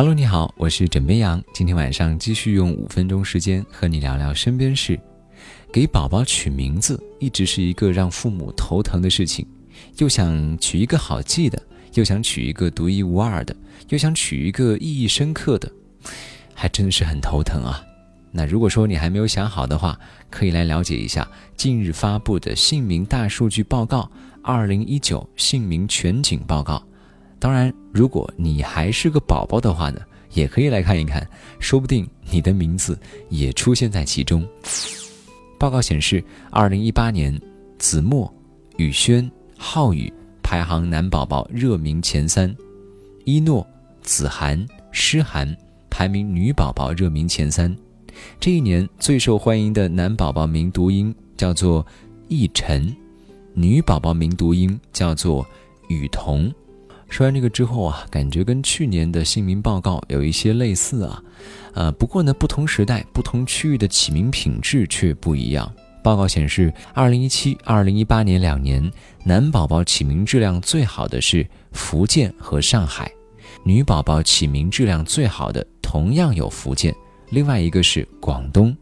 Hello，你好，我是枕边羊。今天晚上继续用五分钟时间和你聊聊身边事。给宝宝取名字一直是一个让父母头疼的事情，又想取一个好记的，又想取一个独一无二的，又想取一个意义深刻的，还真的是很头疼啊。那如果说你还没有想好的话，可以来了解一下近日发布的姓名大数据报告——二零一九姓名全景报告。当然，如果你还是个宝宝的话呢，也可以来看一看，说不定你的名字也出现在其中。报告显示，二零一八年，子墨、宇轩、浩宇排行男宝宝热名前三，一诺、子涵、诗涵排名女宝宝热名前三。这一年最受欢迎的男宝宝名读音叫做逸晨，女宝宝名读音叫做雨桐。说完这个之后啊，感觉跟去年的姓名报告有一些类似啊，呃，不过呢，不同时代、不同区域的起名品质却不一样。报告显示，二零一七、二零一八年两年，男宝宝起名质量最好的是福建和上海，女宝宝起名质量最好的同样有福建，另外一个是广东，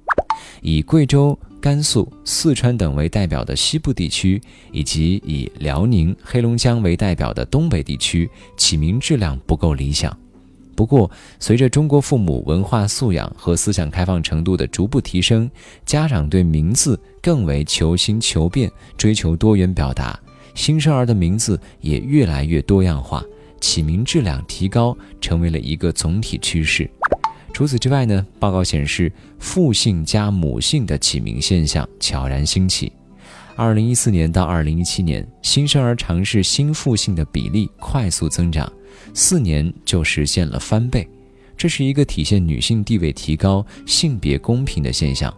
以贵州。甘肃、四川等为代表的西部地区，以及以辽宁、黑龙江为代表的东北地区，起名质量不够理想。不过，随着中国父母文化素养和思想开放程度的逐步提升，家长对名字更为求新求变，追求多元表达，新生儿的名字也越来越多样化，起名质量提高成为了一个总体趋势。除此之外呢，报告显示，父姓加母姓的起名现象悄然兴起。二零一四年到二零一七年，新生儿尝试新父姓的比例快速增长，四年就实现了翻倍。这是一个体现女性地位提高、性别公平的现象。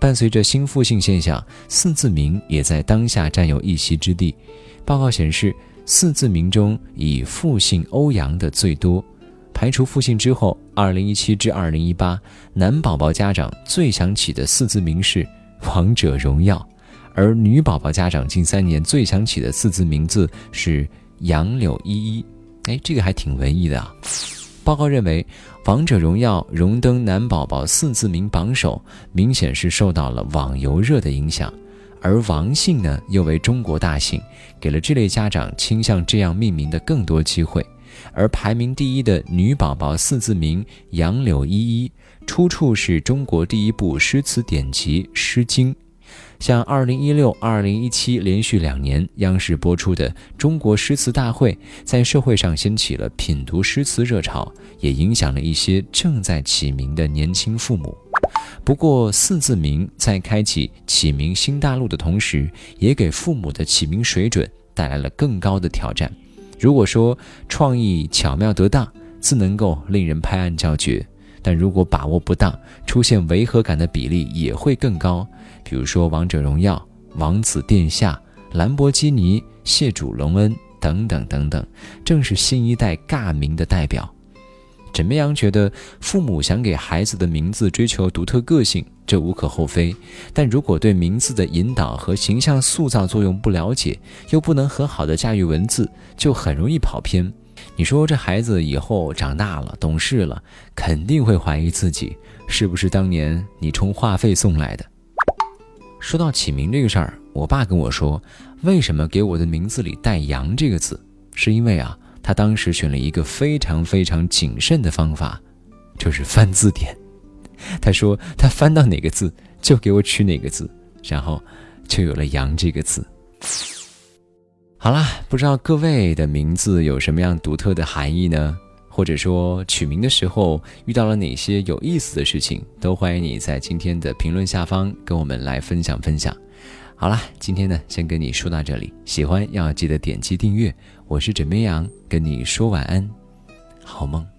伴随着新父姓现象，四字名也在当下占有一席之地。报告显示，四字名中以父姓欧阳的最多。排除复姓之后，二零一七至二零一八，男宝宝家长最想起的四字名是《王者荣耀》，而女宝宝家长近三年最想起的四字名字是杨柳依依。哎，这个还挺文艺的啊。报告认为，《王者荣耀》荣登男宝宝四字名榜首，明显是受到了网游热的影响，而王姓呢又为中国大姓，给了这类家长倾向这样命名的更多机会。而排名第一的女宝宝四字名杨柳依依，出处是中国第一部诗词典籍《诗经》。像2016、2017连续两年央视播出的《中国诗词大会》，在社会上掀起了品读诗词热潮，也影响了一些正在起名的年轻父母。不过，四字名在开启起名新大陆的同时，也给父母的起名水准带来了更高的挑战。如果说创意巧妙得当，自能够令人拍案叫绝；但如果把握不当，出现违和感的比例也会更高。比如说《王者荣耀》《王子殿下》《兰博基尼》《谢主隆恩》等等等等，正是新一代尬名的代表。枕边羊觉得，父母想给孩子的名字追求独特个性，这无可厚非。但如果对名字的引导和形象塑造作用不了解，又不能很好的驾驭文字，就很容易跑偏。你说这孩子以后长大了、懂事了，肯定会怀疑自己是不是当年你充话费送来的。说到起名这个事儿，我爸跟我说，为什么给我的名字里带“羊”这个字，是因为啊。他当时选了一个非常非常谨慎的方法，就是翻字典。他说他翻到哪个字就给我取哪个字，然后就有了“杨”这个字。好啦，不知道各位的名字有什么样独特的含义呢？或者说取名的时候遇到了哪些有意思的事情，都欢迎你在今天的评论下方跟我们来分享分享。好啦，今天呢，先跟你说到这里。喜欢要记得点击订阅。我是枕边羊，跟你说晚安，好梦。